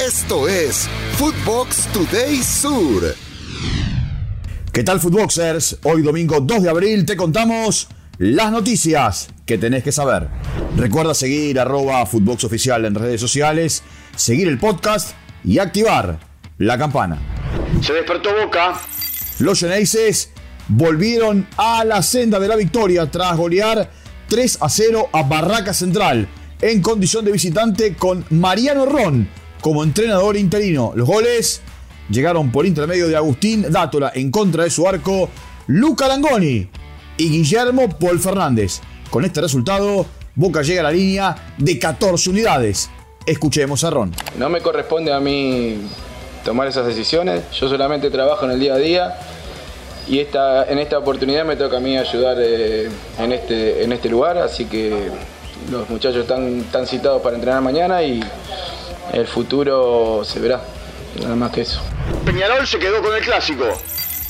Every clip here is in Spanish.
Esto es Footbox Today Sur. ¿Qué tal, Footboxers? Hoy, domingo 2 de abril, te contamos las noticias que tenés que saber. Recuerda seguir arroba Footbox Oficial en redes sociales, seguir el podcast y activar la campana. Se despertó Boca. Los Geneises volvieron a la senda de la victoria tras golear 3 a 0 a Barraca Central en condición de visitante con Mariano Ron como entrenador interino. Los goles llegaron por intermedio de Agustín Dátola en contra de su arco, Luca Langoni y Guillermo Paul Fernández. Con este resultado, Boca llega a la línea de 14 unidades. Escuchemos a Ron. No me corresponde a mí tomar esas decisiones, yo solamente trabajo en el día a día y esta, en esta oportunidad me toca a mí ayudar eh, en, este, en este lugar, así que los muchachos están, están citados para entrenar mañana y el futuro se verá, nada más que eso. Peñarol se quedó con el clásico.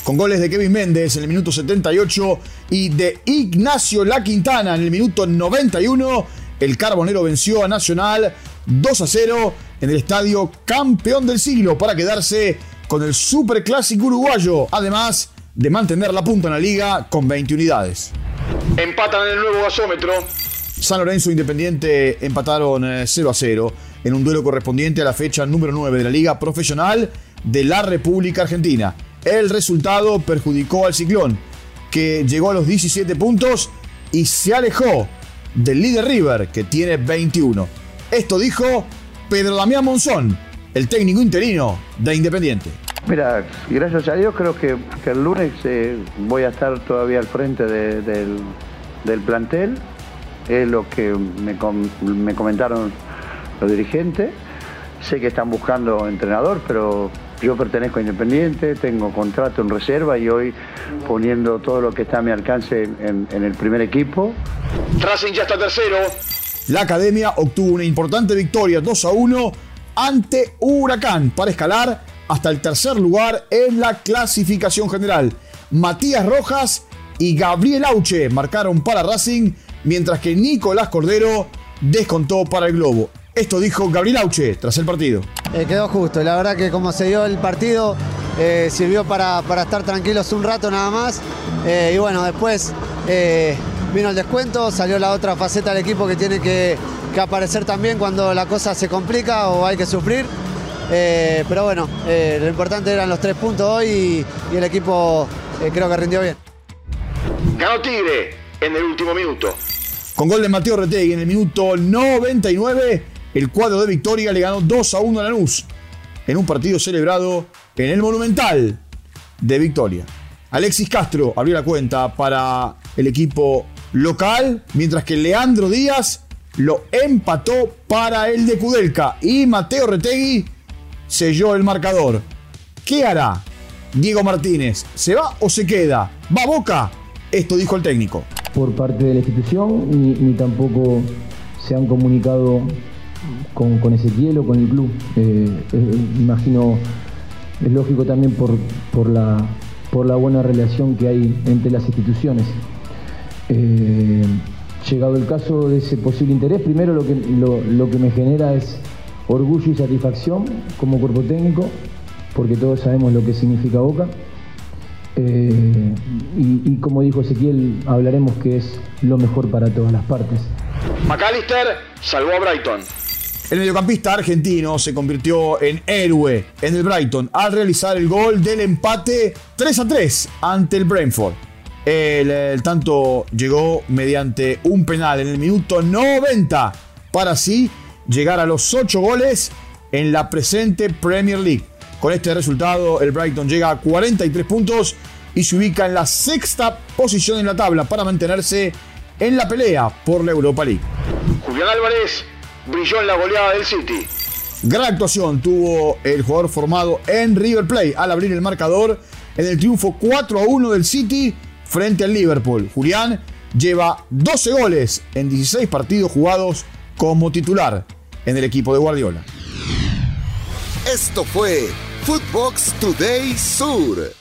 Con goles de Kevin Méndez en el minuto 78 y de Ignacio La Quintana en el minuto 91, el Carbonero venció a Nacional 2 a 0 en el estadio campeón del siglo para quedarse con el Superclásico uruguayo, además de mantener la punta en la liga con 20 unidades. Empatan en el nuevo gasómetro. San Lorenzo e Independiente empataron 0 eh, a 0 en un duelo correspondiente a la fecha número 9 de la Liga Profesional de la República Argentina. El resultado perjudicó al Ciclón, que llegó a los 17 puntos y se alejó del líder River, que tiene 21. Esto dijo Pedro Damián Monzón, el técnico interino de Independiente. Mira, gracias a Dios creo que, el lunes eh, voy a estar todavía al frente del, plantel. Es lo que me, me comentaron los dirigentes. Sé que están buscando entrenador, pero yo pertenezco a Independiente, tengo contrato en reserva y hoy poniendo todo lo que está a mi alcance en, el primer equipo. Racing ya está tercero. La academia obtuvo una importante victoria 2 a 1 ante Huracán para escalar hasta el tercer lugar en la clasificación general. Matías Rojas y Gabriel Auche marcaron para Racing, mientras que Nicolás Cordero descontó para el Globo. Esto dijo Gabriel Auche tras el partido. Eh, quedó justo, la verdad que como se dio el partido eh, sirvió para, estar tranquilos un rato nada más. Eh, y bueno, después vino el descuento, salió la otra faceta del equipo que tiene que, aparecer también cuando la cosa se complica o hay que sufrir. pero bueno, lo importante eran los tres puntos hoy y, y el equipo creo que rindió bien. Ganó Tigre en el último minuto. Con gol de Mateo Retegui en el minuto 99 el cuadro de Victoria le ganó 2 a 1 a Lanús en un partido celebrado en el Monumental de Victoria. Alexis Castro abrió la cuenta para el equipo local, mientras que Leandro Díaz lo empató para el de Kudelka y Mateo Retegui selló el marcador. ¿Qué hará Diego Martínez? ¿Se va o se queda? ¿Va Boca? Esto dijo el técnico. Por parte de la institución, ni tampoco se han comunicado con, con Ezequiel o con el club. Eh, eh, imagino, es lógico también por, por, la, por la buena relación que hay entre las instituciones. Eh, llegado el caso de ese posible interés, primero lo que, lo, que me genera es orgullo y satisfacción como cuerpo técnico, porque todos sabemos lo que significa Boca. y, y, como dijo Ezequiel, hablaremos que es lo mejor para todas las partes. McAllister salvó a Brighton. El mediocampista argentino se convirtió en héroe en el Brighton al realizar el gol del empate 3 a 3 ante el Brentford. El, tanto llegó mediante un penal en el minuto 90 para así llegar a los 8 goles en la presente Premier League. Con este resultado, el Brighton llega a 43 puntos y se ubica en la sexta posición en la tabla para mantenerse en la pelea por la Europa League. Julián Álvarez brilló en la goleada del City. Gran actuación tuvo el jugador formado en River Plate al abrir el marcador en el triunfo 4 a 1 del City frente al Liverpool. Julián lleva 12 goles en 16 partidos jugados como titular en el equipo de Guardiola. Esto fue Footbox Today Sur.